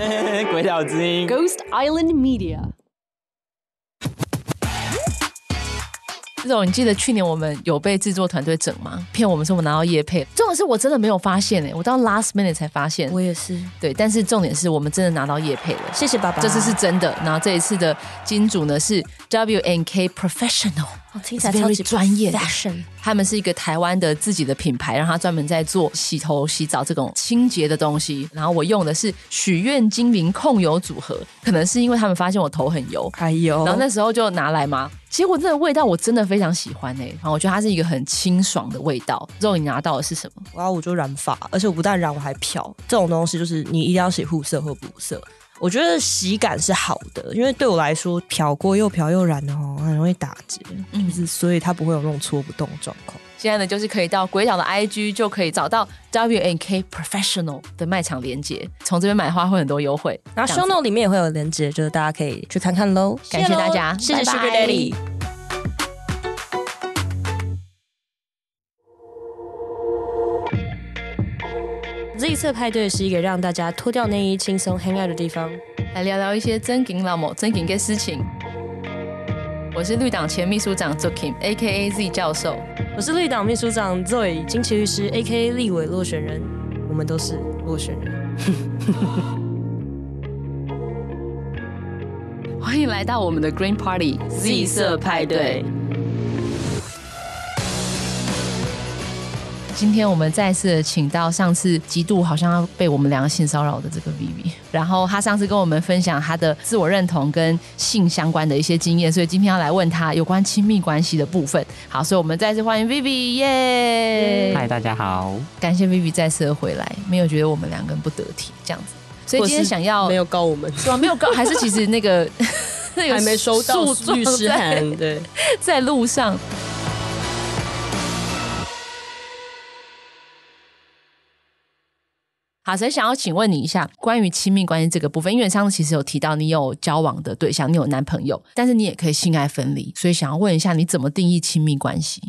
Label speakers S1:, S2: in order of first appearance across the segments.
S1: 鬼岛之音
S2: ，Ghost Island Media。
S3: 这种你记得去年我们有被制作团队整吗？骗我们说我们拿到叶配，重点是我真的没有发现哎、欸，我到 last minute 才发现。
S2: 我也是。
S3: 对，但是重点是我们真的拿到叶配了，
S2: 谢谢爸爸。
S3: 这次是真的。然后这一次的金主呢是 W N K Professional，
S2: 哦，听起来超级
S3: 专业。
S2: Fashion，
S3: 他们是一个台湾的自己的品牌，然后他专门在做洗头、洗澡这种清洁的东西。然后我用的是许愿精灵控油组合，可能是因为他们发现我头很油，
S2: 哎呦，
S3: 然后那时候就拿来嘛。结果这个味道我真的非常喜欢哎、欸，然后我觉得它是一个很清爽的味道。之后你拿到的是什么？
S2: 然后我就染发，而且我不但染，我还漂。这种东西就是你一定要洗护色或补色。我觉得洗感是好的，因为对我来说漂过又漂又染的哦，很容易打结，嗯，所以它不会有那种搓不动的状况。
S3: 现在呢，就是可以到鬼岛的 IG 就可以找到 W N K Professional 的卖场连接，从这边买的话会很多优惠。
S2: 然后 Show Note 里面也会有连接，就是大家可以去看看喽。
S3: 感谢大家，
S2: 谢谢 Sugar Daddy。Z 色派对是一个让大家脱掉内衣、轻松 hang out 的地方，
S3: 来聊聊一些真金老母、真金的事情。我是绿党前秘书长 Zoking，A.K.A. Z 教授。
S2: 我是绿党秘书长 Zoe，金奇律师，A.K.A. 立委落选人。我们都是落选人。
S3: 欢迎来到我们的 Green Party Z 色派对。今天我们再次请到上次极度好像要被我们两个性骚扰的这个 Vivi，然后他上次跟我们分享他的自我认同跟性相关的一些经验，所以今天要来问他有关亲密关系的部分。好，所以我们再次欢迎 Vivi，耶！
S1: 嗨，大家好，
S3: 感谢 Vivi 再次的回来，没有觉得我们两个人不得体这样子，所以今天想要
S2: 没有告我们
S3: 是吧？没有告，还是其实那个那 个
S2: 还没收到律师函，对，
S3: 在路上。好，所以想要请问你一下，关于亲密关系这个部分，因为上次其实有提到你有交往的对象，你有男朋友，但是你也可以性爱分离，所以想要问一下，你怎么定义亲密关系？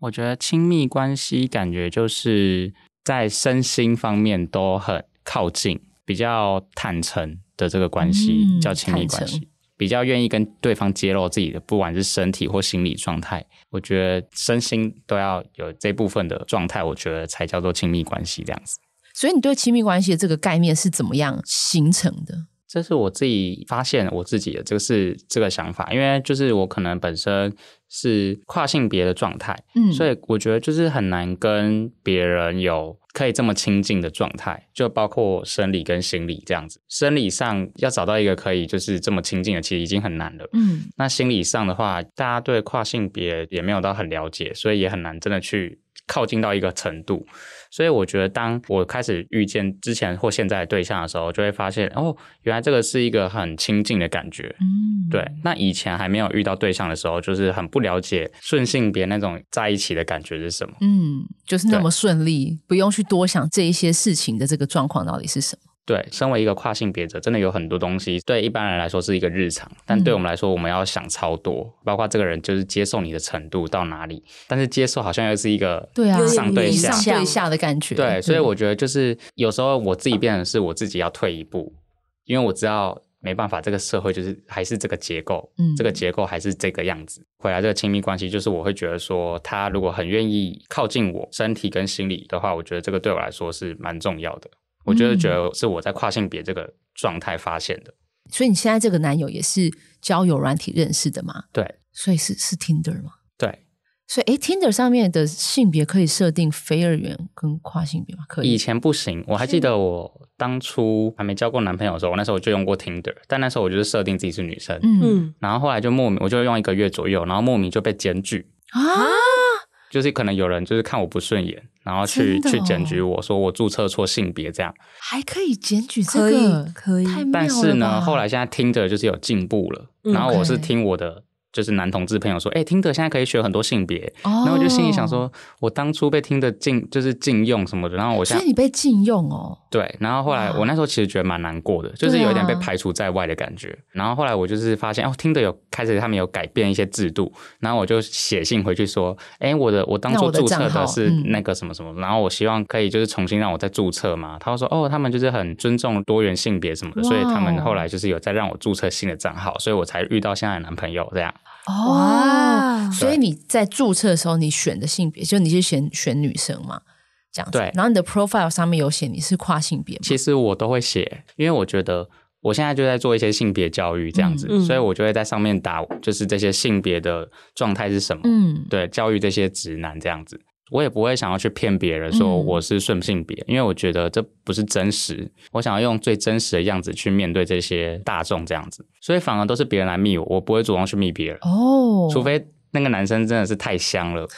S1: 我觉得亲密关系感觉就是在身心方面都很靠近，比较坦诚的这个关系、嗯、叫亲密关系，比较愿意跟对方揭露自己的不管是身体或心理状态。我觉得身心都要有这部分的状态，我觉得才叫做亲密关系这样子。
S3: 所以你对亲密关系的这个概念是怎么样形成的？
S1: 这是我自己发现我自己的，这个是这个想法，因为就是我可能本身是跨性别的状态，嗯，所以我觉得就是很难跟别人有可以这么亲近的状态，就包括生理跟心理这样子。生理上要找到一个可以就是这么亲近的，其实已经很难了，嗯。那心理上的话，大家对跨性别也没有到很了解，所以也很难真的去靠近到一个程度。所以我觉得，当我开始遇见之前或现在的对象的时候，就会发现哦，原来这个是一个很亲近的感觉。嗯，对。那以前还没有遇到对象的时候，就是很不了解顺性别那种在一起的感觉是什么。
S3: 嗯，就是那么顺利，不用去多想这一些事情的这个状况到底是什么。
S1: 对，身为一个跨性别者，真的有很多东西对一般人来说是一个日常，但对我们来说，我们要想超多，嗯、包括这个人就是接受你的程度到哪里。但是接受好像又是一个对啊上对下
S3: 上对下的感觉。
S1: 对，所以我觉得就是有时候我自己变成是我自己要退一步，因为我知道没办法，这个社会就是还是这个结构，嗯，这个结构还是这个样子。回来这个亲密关系，就是我会觉得说，他如果很愿意靠近我身体跟心理的话，我觉得这个对我来说是蛮重要的。我就是觉得是我在跨性别这个状态发现的，
S3: 嗯，所以你现在这个男友也是交友软体认识的吗？
S1: 对，
S3: 所以是是 Tinder 吗？
S1: 对，
S3: 所以诶，Tinder 上面的性别可以设定非二元跟跨性别吗？可以，
S1: 以前不行，我还记得我当初还没交过男朋友的时候，我那时候我就用过 Tinder，但那时候我就是设定自己是女生，嗯，然后后来就莫名我就用一个月左右，然后莫名就被检举啊。就是可能有人就是看我不顺眼，然后去、哦、去检举我说我注册错性别这样，
S3: 还可以检举这个，可以，可以。
S1: 但是呢，后来现在听着就是有进步了，嗯、然后我是听我的就是男同志朋友说，哎、嗯，听着现在可以学很多性别，哦、然后我就心里想说，我当初被听的禁就是禁用什么的，然后我现在
S3: 你被禁用哦，
S1: 对，然后后来我那时候其实觉得蛮难过的，就是有一点被排除在外的感觉。然后后来我就是发现哦，听的有开始他们有改变一些制度，然后我就写信回去说，哎，我的我当初注册的是那个什么什么，然后我希望可以就是重新让我再注册嘛。他说哦，他们就是很尊重多元性别什么的，所以他们后来就是有再让我注册新的账号，所以我才遇到现在的男朋友这样。
S3: 哦，所以你在注册的时候，你选的性别就你是选选女生嘛？这样子，对，然后你的 profile 上面有写你是跨性别吗？
S1: 其实我都会写，因为我觉得我现在就在做一些性别教育这样子，嗯、所以我就会在上面打，就是这些性别的状态是什么，嗯，对，教育这些直男这样子，我也不会想要去骗别人说我是顺性别，嗯、因为我觉得这不是真实，我想要用最真实的样子去面对这些大众这样子，所以反而都是别人来密我，我不会主动去密别人哦，除非那个男生真的是太香了。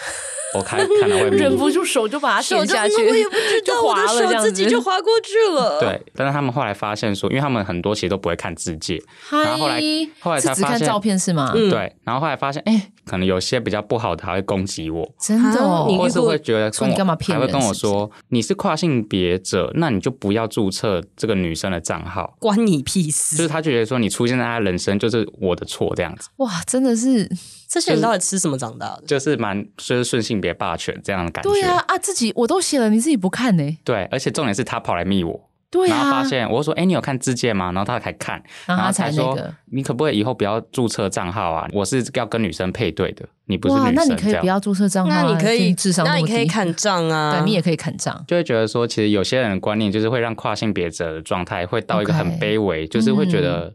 S1: 我看看到会忍
S3: 不住手就把它点下去，
S2: 我也不知 道我的手自己就滑过去了。
S1: 对，但是他们后来发现说，因为他们很多其实都不会看字界，然后后来后来才发现
S3: 只看照片是吗？
S1: 对，然后后来发现，哎，可能有些比较不好的还会攻击我，
S3: 真的，
S1: 或是会觉得
S3: 说你干嘛骗人？
S1: 还会跟我说你是跨性别者，那你就不要注册这个女生的账号，
S2: 关你屁事。
S1: 就是他就觉得说你出现在他人生就是我的错这样子。
S3: 哇，真的是。
S2: 这些人到底吃什么长大的？
S1: 就是蛮就是顺性别霸权这样的感觉。
S3: 对啊啊，自己我都写了，你自己不看呢？
S1: 对，而且重点是他跑来密我，
S3: 对啊，
S1: 然后发现我说：“哎，你有看自荐吗？”然后他才看，然后他才说：“你可不可以以后不要注册账号啊？我是要跟女生配对的，你不是女生。”
S3: 那你可以不要注册账号，
S2: 那你可以至少那你可以砍账啊，
S3: 对，你也可以砍账。
S1: 就会觉得说，其实有些人的观念就是会让跨性别者的状态会到一个很卑微，就是会觉得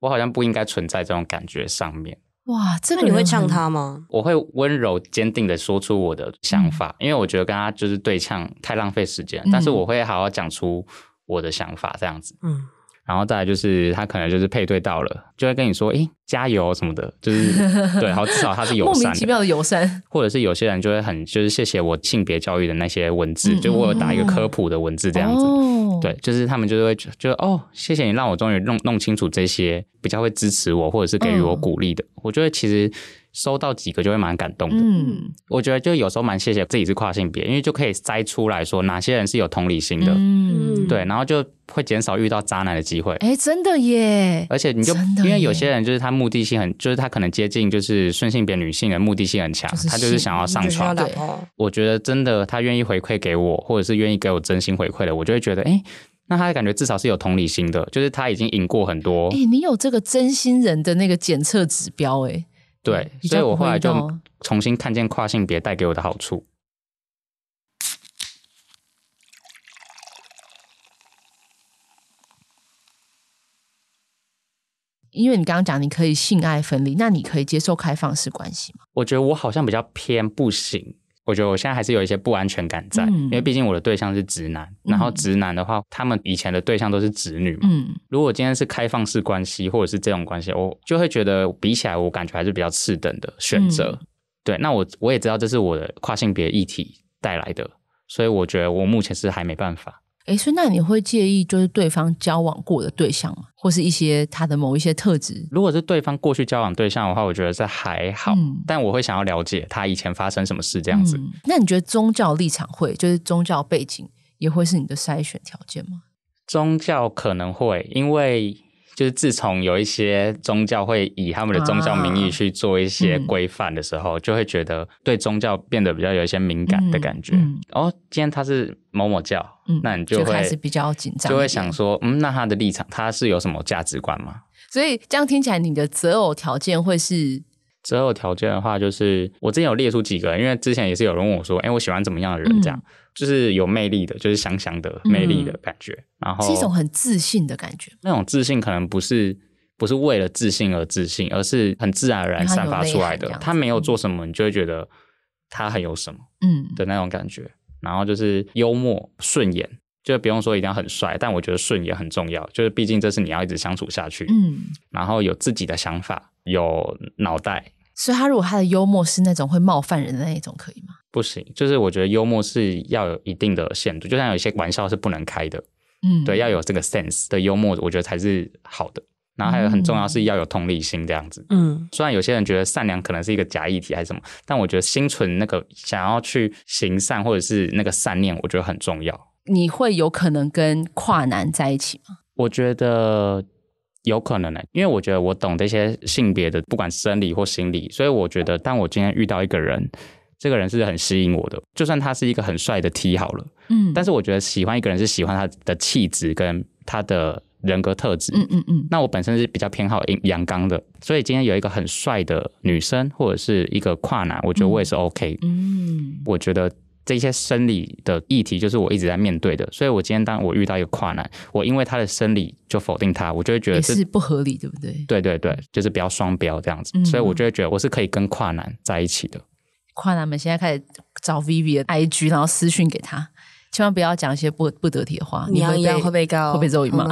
S1: 我好像不应该存在这种感觉上面。
S3: 哇，这个
S2: 你会呛他吗？
S1: 我会温柔坚定的说出我的想法，嗯、因为我觉得跟他就是对呛太浪费时间。嗯、但是我会好好讲出我的想法，这样子。嗯。然后再来就是他可能就是配对到了，就会跟你说：“诶，加油什么的。”就是 对，好，至少他是友善，
S3: 莫名其妙的友善。
S1: 或者是有些人就会很就是谢谢我性别教育的那些文字，嗯、就我有打一个科普的文字这样子。哦、对，就是他们就会觉得哦，谢谢你让我终于弄弄清楚这些，比较会支持我或者是给予我鼓励的。嗯、我觉得其实。收到几个就会蛮感动的，嗯，我觉得就有时候蛮谢谢自己是跨性别，因为就可以筛出来说哪些人是有同理心的，嗯，对，然后就会减少遇到渣男的机会。
S3: 哎，真的耶！
S1: 而且你就因为有些人就是他目的性很，就是他可能接近就是顺性别女性的目的性很强，他就是想要上床。对，我觉得真的他愿意回馈给我，或者是愿意给我真心回馈的，我就会觉得，哎，那他的感觉至少是有同理心的，就是他已经赢过很多。
S3: 哎，你有这个真心人的那个检测指标，哎。
S1: 对，所以我后来就重新看见跨性别带给我的好处。
S3: 因为你刚刚讲你可以性爱分离，那你可以接受开放式关系吗？
S1: 我觉得我好像比较偏不行。我觉得我现在还是有一些不安全感在，嗯、因为毕竟我的对象是直男，嗯、然后直男的话，他们以前的对象都是直女嘛。嗯、如果今天是开放式关系，或者是这种关系，我就会觉得比起来，我感觉还是比较次等的选择。嗯、对，那我我也知道这是我的跨性别议题带来的，所以我觉得我目前是还没办法。
S3: 哎，所以那你会介意就是对方交往过的对象吗？或是一些他的某一些特质？
S1: 如果是对方过去交往对象的话，我觉得这还好，嗯、但我会想要了解他以前发生什么事这样子。
S3: 嗯、那你觉得宗教立场会，就是宗教背景也会是你的筛选条件吗？
S1: 宗教可能会，因为。就是自从有一些宗教会以他们的宗教名义去做一些规范的时候，啊嗯、就会觉得对宗教变得比较有一些敏感的感觉。嗯嗯、哦，今天他是某某教，嗯、那你就会就开
S3: 始比较紧张，
S1: 就会想说，嗯，那他的立场，他是有什么价值观吗？
S3: 所以这样听起来，你的择偶条件会是？
S1: 择偶条件的话，就是我之前有列出几个，因为之前也是有人问我说，哎，我喜欢怎么样的人？这样、嗯、就是有魅力的，就是香香的魅力的感觉，嗯、然后
S3: 是一种很自信的感觉。
S1: 那种自信可能不是不是为了自信而自信，而是很自然而然散发出来的。他没有做什么，你就会觉得他很有什么，嗯的那种感觉。嗯、然后就是幽默顺眼，就不用说一定要很帅，但我觉得顺也很重要，就是毕竟这是你要一直相处下去。嗯，然后有自己的想法。有脑袋，
S3: 所以他如果他的幽默是那种会冒犯人的那一种，可以吗？
S1: 不行，就是我觉得幽默是要有一定的限度，就像有一些玩笑是不能开的，嗯，对，要有这个 sense 的幽默，我觉得才是好的。然后还有很重要是要有同理心这样子，嗯，虽然有些人觉得善良可能是一个假议题还是什么，但我觉得心存那个想要去行善或者是那个善念，我觉得很重要。
S3: 你会有可能跟跨男在一起吗？
S1: 我觉得有可能呢、欸，因为我觉得我懂这些性别的，不管生理或心理，所以我觉得当我今天遇到一个人，这个人是很吸引我的，就算他是一个很帅的 T 好了，嗯，但是我觉得喜欢一个人是喜欢他的气质跟他的。人格特质，嗯嗯嗯，那我本身是比较偏好阳阳刚的，所以今天有一个很帅的女生或者是一个跨男，我觉得我也是 OK，嗯，我觉得这些生理的议题就是我一直在面对的，所以我今天当我遇到一个跨男，我因为他的生理就否定他，我就会觉得是，
S3: 是不合理，对不对？
S1: 对对对，就是比较双标这样子，嗯，所以我就会觉得我是可以跟跨男在一起的。
S3: 跨男们现在开始找 Vivi 的 IG，然后私讯给他。千万不要讲一些不不得体的话，
S2: 你要一样会被告，
S3: 会被揍吗？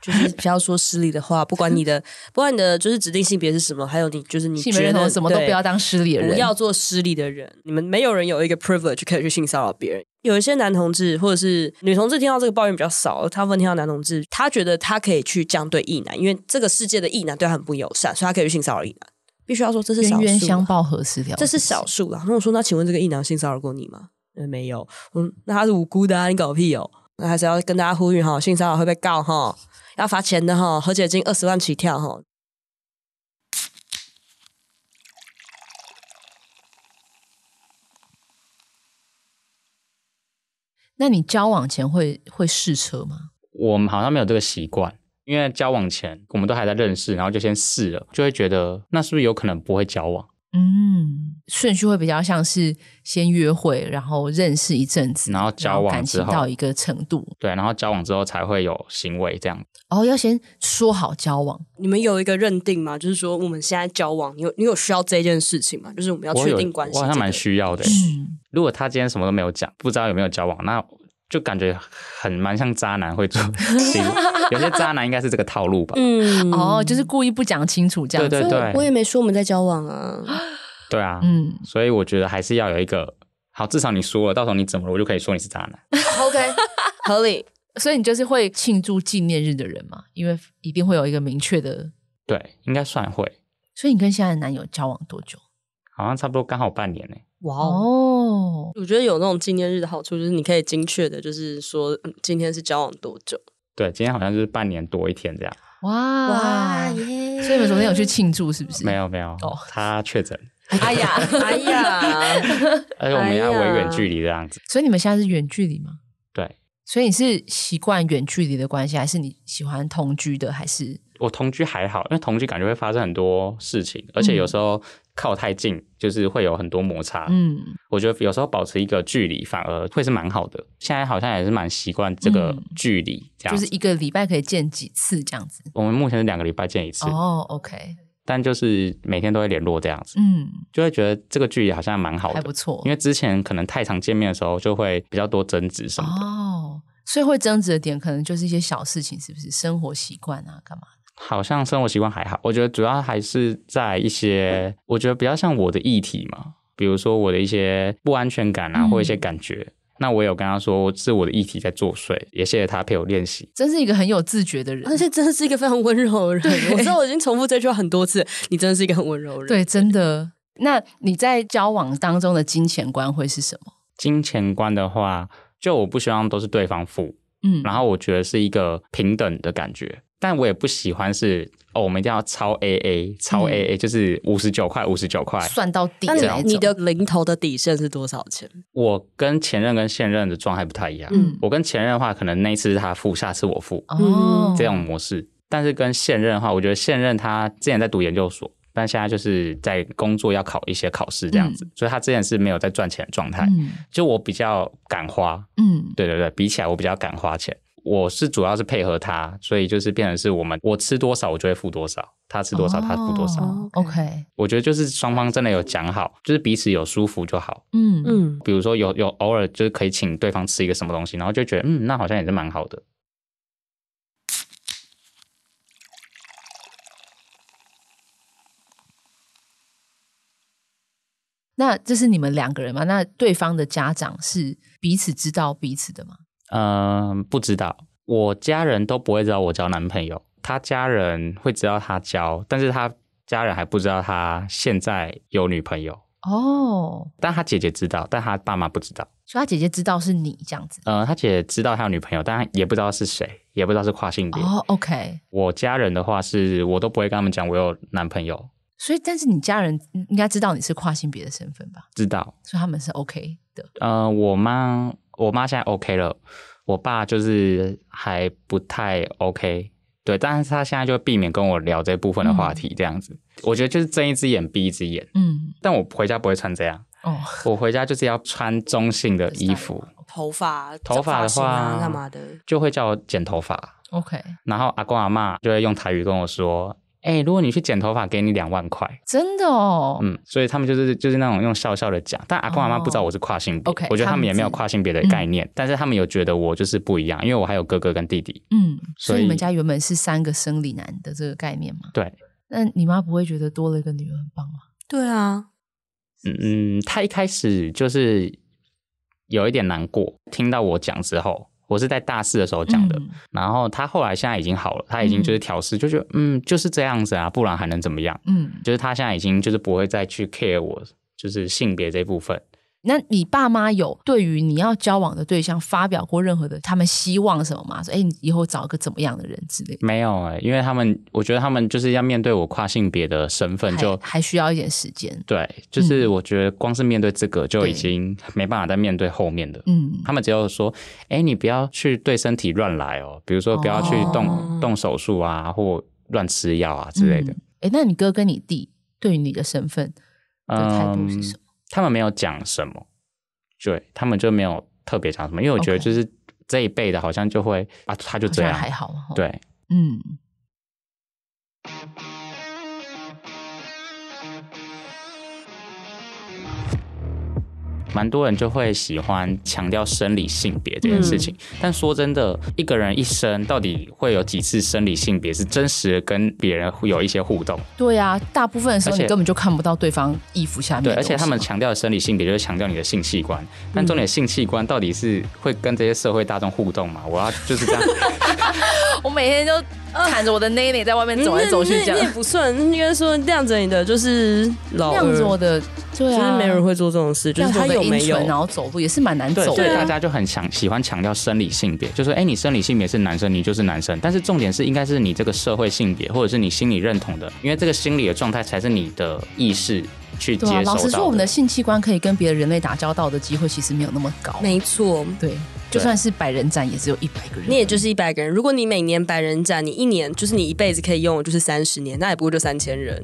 S2: 就是不要说失礼的话，不管你的不管你的就是指定性别是什么，还有你就是你
S3: 性别认同什么都不要当失礼的人，
S2: 不要做失礼的人。你们没有人有一个 privilege 可以去性骚扰别人。有一些男同志或者是女同志听到这个抱怨比较少，他们听到男同志，他觉得他可以去这样对异男，因为这个世界的异男对他很不友善，所以他可以去性骚扰异男。必须要说这是冤
S3: 冤相报何时了，
S2: 这是少数啦。那我说，那请问这个异男性骚扰过你吗？嗯，没有。嗯，那他是无辜的啊，你搞屁哦。那还是要跟大家呼吁哈，性骚扰会被告哈，要罚钱的哈，和解金二十万起跳哈。
S3: 那你交往前会会试车吗？
S1: 我们好像没有这个习惯，因为交往前我们都还在认识，然后就先试了，就会觉得那是不是有可能不会交往？
S3: 嗯，顺序会比较像是先约会，然后认识一阵子，
S1: 然后交往之后，
S3: 感情到一个程度，
S1: 对，然后交往之后才会有行为这样。
S3: 哦，要先说好交往。
S2: 你们有一个认定吗？就是说我们现在交往，你有你有需要这件事情吗？就是我们要确定关系，
S1: 我好像蛮需要的。嗯，如果他今天什么都没有讲，不知道有没有交往，那。就感觉很蛮像渣男会做有些渣男应该是这个套路吧？
S3: 嗯，哦，就是故意不讲清楚这样子。
S1: 对对对，
S2: 我也没说我们在交往啊。
S1: 对啊，嗯，所以我觉得还是要有一个好，至少你说了，到时候你怎么了，我就可以说你是渣男。
S2: OK，合理。
S3: 所以你就是会庆祝纪念日的人嘛？因为一定会有一个明确的。
S1: 对，应该算会。
S3: 所以你跟现在的男友交往多久？
S1: 好像差不多刚好半年呢。
S2: 哇哦！我觉得有那种纪念日的好处，就是你可以精确的，就是说，嗯，今天是交往多久？
S1: 对，今天好像就是半年多一天这样。
S3: 哇哇耶！所以你们昨天有去庆祝是不是？
S1: 没有没有哦，他确诊。
S3: 哎 呀哎呀！
S1: 而且我们要维远距离这样子。
S3: 所以你们现在是远距离吗？
S1: 对。
S3: 所以你是习惯远距离的关系，还是你喜欢同居的？还是
S1: 我同居还好，因为同居感觉会发生很多事情，而且有时候。靠太近就是会有很多摩擦，嗯，我觉得有时候保持一个距离反而会是蛮好的。现在好像也是蛮习惯这个距离，这样、嗯、
S3: 就是一个礼拜可以见几次这样子。
S1: 我们目前是两个礼拜见一次
S3: 哦，OK。
S1: 但就是每天都会联络这样子，嗯，就会觉得这个距离好像蛮好的，
S3: 还不错。
S1: 因为之前可能太常见面的时候就会比较多争执什么的
S3: 哦，所以会争执的点可能就是一些小事情，是不是生活习惯啊，干嘛？
S1: 好像生活习惯还好，我觉得主要还是在一些，我觉得比较像我的议题嘛，比如说我的一些不安全感啊，嗯、或一些感觉，那我有跟他说是我的议题在作祟，也谢谢他陪我练习。
S3: 真是一个很有自觉的人，
S2: 而且真的是一个非常温柔的人。对我知道我已经重复这句话很多次，你真的是一个很温柔的人。
S3: 对，真的。那你在交往当中的金钱观会是什么？
S1: 金钱观的话，就我不希望都是对方付，嗯，然后我觉得是一个平等的感觉。但我也不喜欢是哦，我们一定要超 AA，超 AA，嗯，就是五十九块，五十九块
S3: 算到底。
S2: 那你的零头的底线是多少钱？
S1: 我跟前任跟现任的状态不太一样。嗯，我跟前任的话，可能那一次是他付，下次我付，哦，这种模式。但是跟现任的话，我觉得现任他之前在读研究所，但现在就是在工作要考一些考试这样子，嗯，所以他之前是没有在赚钱的状态。嗯，就我比较敢花。嗯，对对对，比起来我比较敢花钱。我是主要是配合他，所以就是变成是我们我吃多少我就会付多少，他吃多少他付多少。
S3: Oh, OK，
S1: 我觉得就是双方真的有讲好，就是彼此有舒服就好。嗯嗯，比如说有有偶尔就是可以请对方吃一个什么东西，然后就觉得嗯，那好像也是蛮好的。
S3: 那这是你们两个人吗？那对方的家长是彼此知道彼此的吗？
S1: 嗯、呃，不知道，我家人都不会知道我交男朋友，他家人会知道他交，但是他家人还不知道他现在有女朋友，
S3: 哦，
S1: 但他姐姐知道，但他爸妈不知道。
S3: 所以他姐姐知道是你这样子。
S1: 呃，他姐姐知道他有女朋友，但他也不知道是谁，也不知道是跨性别。
S3: 哦，OK。
S1: 我家人的话是，我都不会跟他们讲我有男朋友。
S3: 所以，但是你家人应该知道你是跨性别的身份吧？
S1: 知道。
S3: 所以他们是 OK 的。
S1: 呃，我妈，我妈现在 OK 了，我爸就是还不太 OK。对，但是他现在就避免跟我聊这部分的话题，这样子。嗯、我觉得就是睁一只眼闭一只眼。嗯。但我回家不会穿这样。哦，我回家就是要穿中性的衣服，
S2: 头发
S1: 头发的话
S2: 干嘛的，
S1: 就会叫我剪头发。
S3: OK，
S1: 然后阿公阿妈就会用台语跟我说：“哎、欸，如果你去剪头发，给你两万块。”
S3: 真的哦，
S1: 嗯，所以他们就是就是那种用笑笑的讲，但阿公阿妈不知道我是跨性别。
S3: OK，
S1: 我觉得他们也没有跨性别的概念，嗯、但是他们有觉得我就是不一样，因为我还有哥哥跟弟弟。
S3: 嗯，所以，所以你们家原本是三个生理男的这个概念吗？
S1: 对。
S3: 那你妈不会觉得多了一个女儿很棒吗？
S2: 对啊。
S1: 嗯，嗯，她一开始就是有一点难过，听到我讲之后，我是在大四的时候讲的，嗯、然后他后来现在已经好了，他已经就是调试，嗯、就觉得嗯就是这样子啊，不然还能怎么样？嗯，就是他现在已经就是不会再去 care 我就是性别这部分。
S3: 那你爸妈有对于你要交往的对象发表过任何的他们希望什么吗？说哎，你以后找一个怎么样的人之类的？
S1: 没有哎、欸，因为他们我觉得他们就是要面对我跨性别的身份就，就
S3: 还需要一点时间。
S1: 对，就是我觉得光是面对这个就已经没办法再面对后面的。嗯，他们只有说，哎，你不要去对身体乱来哦，比如说不要去动、哦、动手术啊，或乱吃药啊之类的。
S3: 哎、嗯，那你哥跟你弟对于你的身份的态度是什么？嗯
S1: 他们没有讲什么，对，他们就没有特别讲什么，因为我觉得就是这一辈的，好像就会.啊，他就这样，
S3: 还好，
S1: 对，
S3: 嗯。
S1: 蛮多人就会喜欢强调生理性别这件事情，嗯、但说真的，一个人一生到底会有几次生理性别是真实的跟别人会有一些互动？
S3: 对啊，大部分的时候你根本就看不到对方衣服下面。
S1: 对，而且他们强调的生理性别就是强调你的性器官，但重点性器官到底是会跟这些社会大众互动吗？我要就是这样，
S3: 我每天都。看着我的内内在外面走来走去，这样
S2: 也不算。应该说晾着你的就是老
S3: 晾着我的，对啊，
S2: 就是没人会做这种事。就是他有没有，
S3: 然后走路也是蛮难走的。
S1: 所以大家就很强喜欢强调生理性别，就说哎，你生理性别是男生，你就是男生。但是重点是应该是你这个社会性别，或者是你心理认同的，因为这个心理的状态才是你的意识去接受的。
S3: 老实说，我们的性器官可以跟别的人类打交道的机会其实没有那么高。
S2: 没错，
S3: 对。就算是百人展，也只有一百个人。
S2: 你也就是一百个人。如果你每年百人展，你一年就是你一辈子可以用，就是三十年，那也不过就三千人，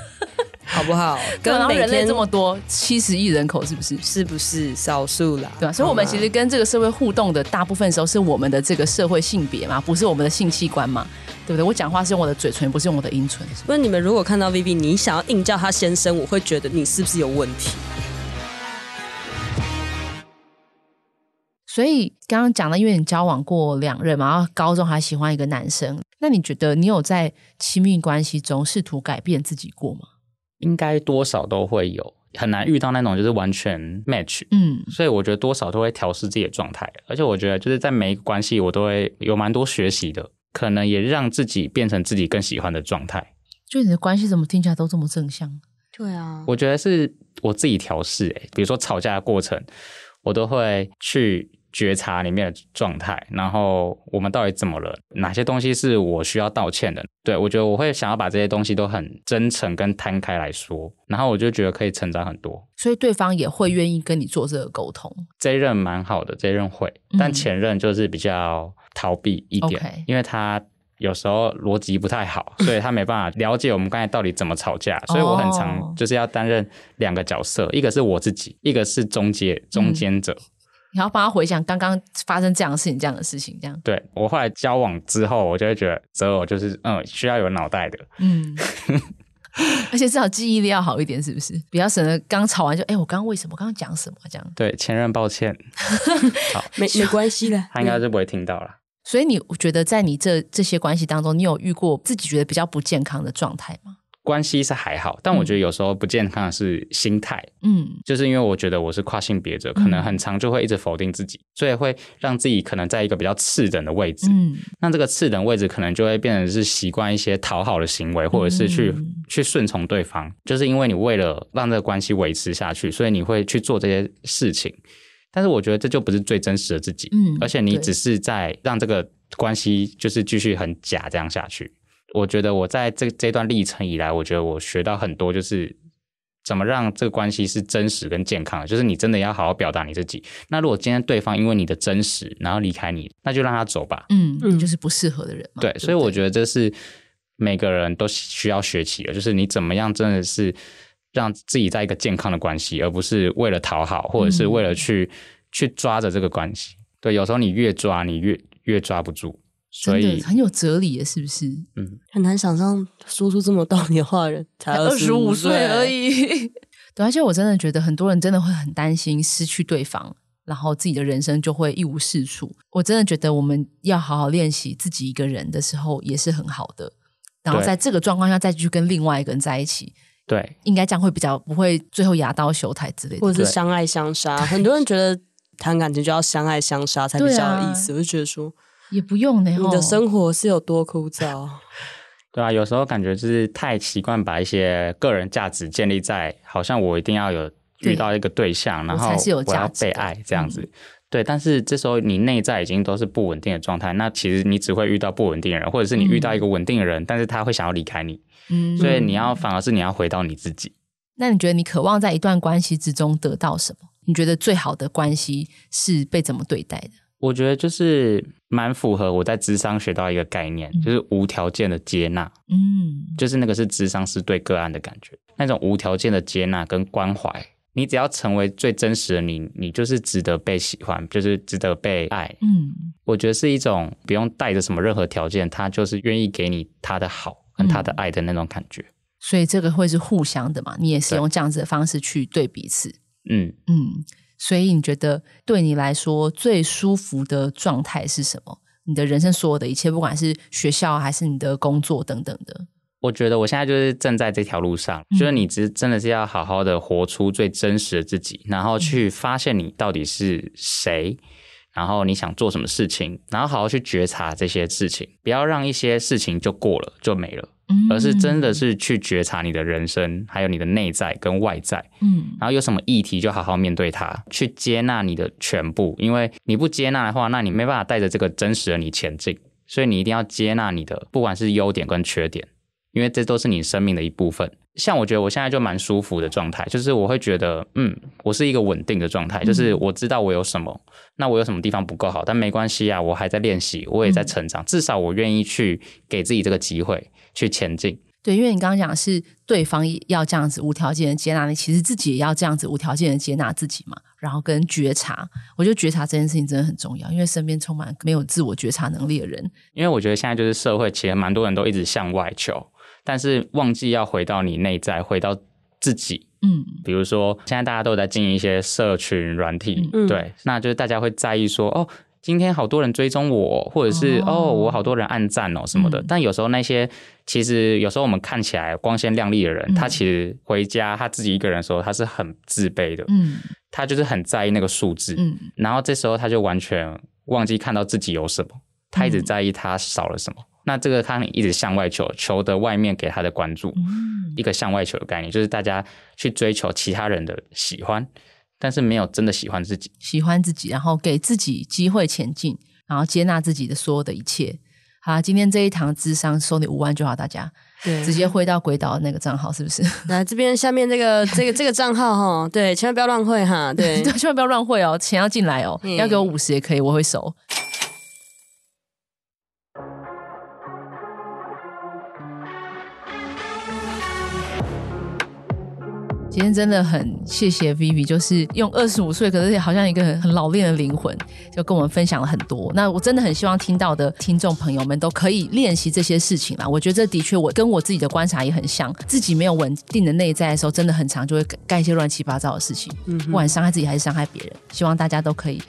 S2: 好不好？
S3: 跟人类这么多，七十亿人口，是不是？
S2: 是不是少数啦？
S3: 对啊，所以，我们其实跟这个社会互动的大部分时候，是我们的这个社会性别嘛，不是我们的性器官嘛，对不对？我讲话是用我的嘴唇，不是用我的阴唇。
S2: 不是你们如果看到 Vivi，你想要硬叫他先生，我会觉得你是不是有问题？
S3: 所以刚刚讲的，因为你交往过两任嘛，然后高中还喜欢一个男生，那你觉得你有在亲密关系中试图改变自己过吗？
S1: 应该多少都会有，很难遇到那种就是完全 match。嗯，所以我觉得多少都会调试自己的状态，而且我觉得就是在每一个关系，我都会有蛮多学习的，可能也让自己变成自己更喜欢的状态。
S3: 就你的关系怎么听起来都这么正向？
S2: 对啊，
S1: 我觉得是我自己调试。哎，比如说吵架的过程，我都会去。觉察里面的状态，然后我们到底怎么了？哪些东西是我需要道歉的？对，我觉得我会想要把这些东西都很真诚跟摊开来说，然后我就觉得可以成长很多。
S3: 所以对方也会愿意跟你做这个沟通。
S1: 这一任蛮好的，这一任会，但前任就是比较逃避一点，嗯、因为他有时候逻辑不太好，所以他没办法了解我们刚才到底怎么吵架。所以我很常就是要担任两个角色，一个是我自己，一个是中介中间者。嗯
S3: 然后帮他回想刚刚发生这样的事情，这样的事情，这样。
S1: 对，我后来交往之后，我就会觉得择偶就是嗯，需要有脑袋的，嗯，
S3: 而且至少记忆力要好一点，是不是？比较省得刚吵完就哎，我刚刚为什么？我刚刚讲什么？这样。
S1: 对，前任抱歉，
S2: 好，没没关系的，
S1: 他应该是不会听到了。
S3: 所以你觉得在你这这些关系当中，你有遇过自己觉得比较不健康的状态吗？
S1: 关系是还好，但我觉得有时候不健康的是心态。
S3: 嗯，
S1: 就是因为我觉得我是跨性别者，可能很长就会一直否定自己，所以会让自己可能在一个比较次等的位置。嗯，那这个次等位置可能就会变成是习惯一些讨好的行为，或者是去、嗯、去顺从对方。就是因为你为了让这个关系维持下去，所以你会去做这些事情。但是我觉得这就不是最真实的自己。嗯，而且你只是在让这个关系就是继续很假这样下去。我觉得我在这这段历程以来，我觉得我学到很多，就是怎么让这个关系是真实跟健康的。就是你真的要好好表达你自己。那如果今天对方因为你的真实，然后离开你，那就让他走吧。
S3: 嗯，你就是不适合的人嘛。
S1: 对，所以我觉得这是每个人都需要学习的，就是你怎么样真的是让自己在一个健康的关系，而不是为了讨好，或者是为了去、嗯、去抓着这个关系。对，有时候你越抓，你越越抓不住。所以
S3: 很有哲理，是不是？
S2: 嗯，很难想象说出这么道理的话的人才二十五岁而已。
S3: 对，而且我真的觉得很多人真的会很担心失去对方，然后自己的人生就会一无是处。我真的觉得我们要好好练习自己一个人的时候也是很好的，然后在这个状况下再去跟另外一个人在一起，
S1: 对，
S3: 应该这样会比较不会最后牙刀修台之类的，
S2: 或者是相爱相杀。很多人觉得谈感情就要相爱相杀才比较有意思，啊、我就觉得说。
S3: 也不用呢，
S2: 你的生活是有多枯燥？
S1: 对啊，有时候感觉就是太习惯把一些个人价值建立在好像我一定要有遇到一个对象，然后我要被爱这样子。嗯、对，但是这时候你内在已经都是不稳定的状态，那其实你只会遇到不稳定的人，或者是你遇到一个稳定的人，嗯、但是他会想要离开你。嗯，所以你要反而是你要回到你自己。
S3: 那你觉得你渴望在一段关系之中得到什么？你觉得最好的关系是被怎么对待的？
S1: 我觉得就是蛮符合我在智商学到一个概念，嗯、就是无条件的接纳。嗯，就是那个是智商是对个案的感觉，那种无条件的接纳跟关怀。你只要成为最真实的你，你就是值得被喜欢，就是值得被爱。嗯，我觉得是一种不用带着什么任何条件，他就是愿意给你他的好跟他的爱的那种感觉。
S3: 嗯、所以这个会是互相的嘛？你也是用这样子的方式去对彼此。嗯嗯。所以你觉得对你来说最舒服的状态是什么？你的人生所有的一切，不管是学校还是你的工作等等的。
S1: 我觉得我现在就是正在这条路上，嗯、就是你只真的是要好好的活出最真实的自己，然后去发现你到底是谁，然后你想做什么事情，然后好好去觉察这些事情，不要让一些事情就过了就没了。而是真的是去觉察你的人生，还有你的内在跟外在，嗯，然后有什么议题就好好面对它，去接纳你的全部。因为你不接纳的话，那你没办法带着这个真实的你前进。所以你一定要接纳你的，不管是优点跟缺点，因为这都是你生命的一部分。像我觉得我现在就蛮舒服的状态，就是我会觉得，嗯，我是一个稳定的状态，就是我知道我有什么，那我有什么地方不够好，但没关系啊，我还在练习，我也在成长，至少我愿意去给自己这个机会。去前进，
S3: 对，因为你刚刚讲的是对方要这样子无条件的接纳你，其实自己也要这样子无条件的接纳自己嘛。然后跟觉察，我觉得觉察这件事情真的很重要，因为身边充满没有自我觉察能力的人。
S1: 因为我觉得现在就是社会，其实蛮多人都一直向外求，但是忘记要回到你内在，回到自己。嗯，比如说现在大家都在经营一些社群软体，嗯、对，那就是大家会在意说哦。今天好多人追踪我，或者是哦，哦，我好多人按赞哦什么的。嗯、但有时候那些其实有时候我们看起来光鲜亮丽的人，嗯、他其实回家他自己一个人的时候，他是很自卑的。嗯，他就是很在意那个数字。嗯，然后这时候他就完全忘记看到自己有什么，他一直在意他少了什么。嗯、那这个他一直向外求，求得外面给他的关注。嗯，一个向外求的概念就是大家去追求其他人的喜欢。但是没有真的喜欢自己，
S3: 喜欢自己，然后给自己机会前进，然后接纳自己的所有的一切。好，今天这一堂智商收你五万就好，大家对直接汇到鬼岛那个账号是不是？
S2: 来这边下面这个这个这个账号哈，对，千万不要乱汇哈，对，
S3: 对，千万不要乱汇哦，钱要进来哦，嗯、要给我五十也可以，我会收。今天真的很谢谢 Vivi，就是用二十五岁，可是好像一个很很老练的灵魂，就跟我们分享了很多。那我真的很希望听到的听众朋友们都可以练习这些事情啦。我觉得这的确，我跟我自己的观察也很像，自己没有稳定的内在的时候，真的很常就会干一些乱七八糟的事情，嗯，不管伤害自己还是伤害别人。希望大家都可以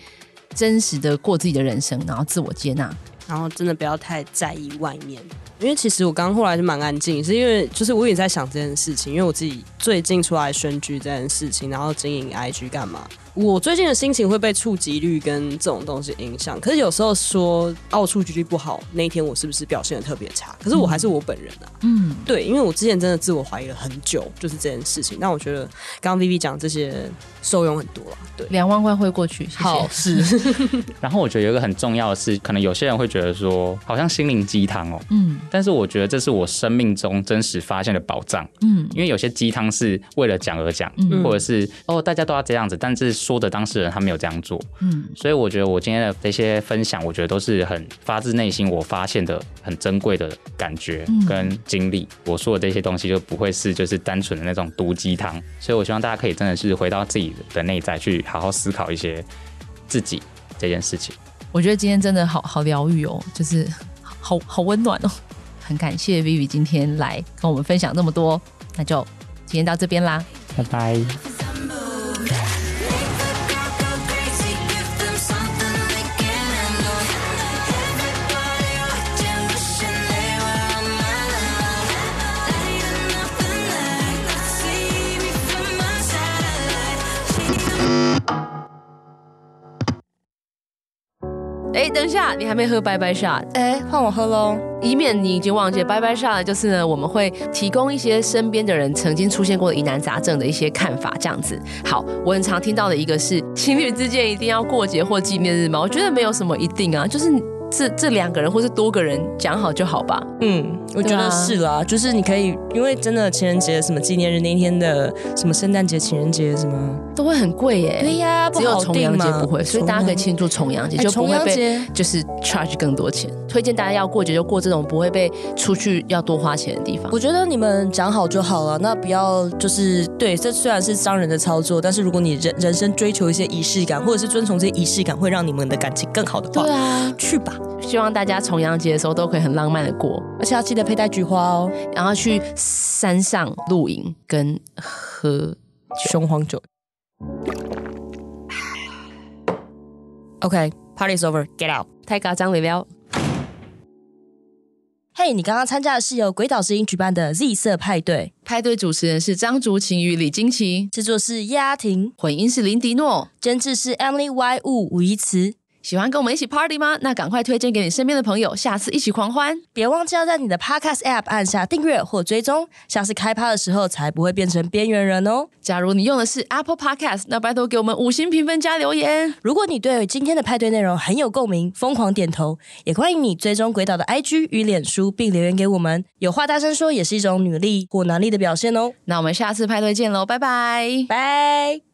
S3: 真实的过自己的人生，然后自我接纳，
S2: 然后真的不要太在意外面。因为其实我刚刚后来就蛮安静，是因为就是我也在想这件事情，因为我自己最近出来选举这件事情，然后经营 IG 干嘛。我最近的心情会被触及率跟这种东西影响，可是有时候说哦，触及率不好，那一天我是不是表现的特别差？可是我还是我本人啊。嗯，对，因为我之前真的自我怀疑了很久，就是这件事情。但我觉得刚刚 Vivi 讲这些受用很多了。对，
S3: 两万块汇过去，谢谢。
S2: 好，是。
S1: 然后我觉得有一个很重要的是，可能有些人会觉得说，好像心灵鸡汤哦。嗯。但是我觉得这是我生命中真实发现的宝藏。嗯。因为有些鸡汤是为了讲而讲，嗯、或者是哦大家都要这样子，但是。说的当事人他没有这样做，嗯，所以我觉得我今天的这些分享，我觉得都是很发自内心，我发现的很珍贵的感觉跟经历。我说的这些东西就不会是就是单纯的那种毒鸡汤，所以我希望大家可以真的是回到自己的内在去好好思考一些自己这件事情。
S3: 我觉得今天真的好好疗愈哦，就是好好温暖哦，很感谢 Vivi 今天来跟我们分享那么多，那就今天到这边啦，
S1: 拜拜。
S3: 哎，等一下，你还没喝拜拜 shot？
S2: 哎，换我喝喽，
S3: 以免你已经忘记拜拜 shot 就是呢，我们会提供一些身边的人曾经出现过的疑难杂症的一些看法，这样子。好，我很常听到的一个是，情侣之间一定要过节或纪念日吗？我觉得没有什么一定啊，就是。这这两个人或是多个人讲好就好吧。
S2: 嗯，我觉得是啦，就是你可以，因为真的情人节什么纪念日那天的什么圣诞节、情人节什么
S3: 都会很贵耶。
S2: 对呀，
S3: 只有重阳节不会，所以大家可以庆祝重阳节，就不会被就是 charge 更多钱。推荐大家要过节就过这种不会被出去要多花钱的地方。
S2: 我觉得你们讲好就好了，那不要就是对，这虽然是商人的操作，但是如果你人人生追求一些仪式感，或者是遵从这些仪式感，会让你们的感情更好的话，
S3: 对啊，
S2: 去吧。
S3: 希望大家重阳节的时候都可以很浪漫的过，
S2: 而且要记得佩戴菊花哦，
S3: 然后去山上露营跟喝
S2: 雄黄酒。OK，Party's over，Get out，
S3: 太夸张了。
S2: 嘿，你刚刚参加的是由鬼岛之音举办的 Z 色派对，
S3: 派对主持人是张竹晴与李金奇，
S2: 制作是叶阿婷，
S3: 混音是林迪诺，
S2: 监制是 Emily Y 吴吴怡慈。
S3: 喜欢跟我们一起 party 吗？那赶快推荐给你身边的朋友，下次一起狂欢！
S2: 别忘记要在你的 podcast app 按下订阅或追踪，下次开趴的时候才不会变成边缘人哦。
S3: 假如你用的是 Apple Podcast，那拜托给我们五星评分加留言。
S2: 如果你对今天的派对内容很有共鸣，疯狂点头，也欢迎你追踪鬼岛的 IG 与脸书，并留言给我们。有话大声说也是一种努力或能力的表现哦。
S3: 那我们下次派对见喽，拜拜，
S2: 拜。